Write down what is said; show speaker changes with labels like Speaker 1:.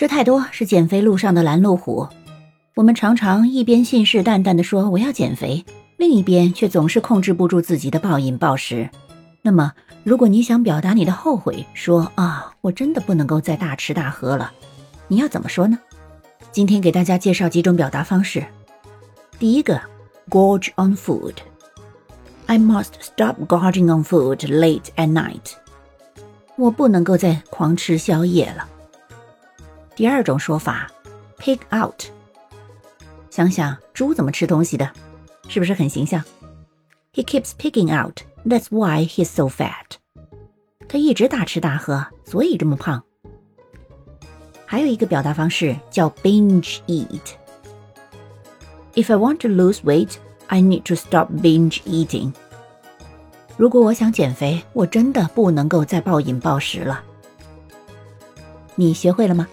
Speaker 1: 吃太多是减肥路上的拦路虎。我们常常一边信誓旦旦地说我要减肥，另一边却总是控制不住自己的暴饮暴食。那么，如果你想表达你的后悔，说啊，我真的不能够再大吃大喝了，你要怎么说呢？今天给大家介绍几种表达方式。第一个，gorge on food。I must stop gorging on food late at night。我不能够再狂吃宵夜了。第二种说法，pig out。想想猪怎么吃东西的，是不是很形象？He keeps pigging out, that's why he's so fat。他一直大吃大喝，所以这么胖。还有一个表达方式叫 binge eat。If I want to lose weight, I need to stop binge eating。如果我想减肥，我真的不能够再暴饮暴食了。你学会了吗？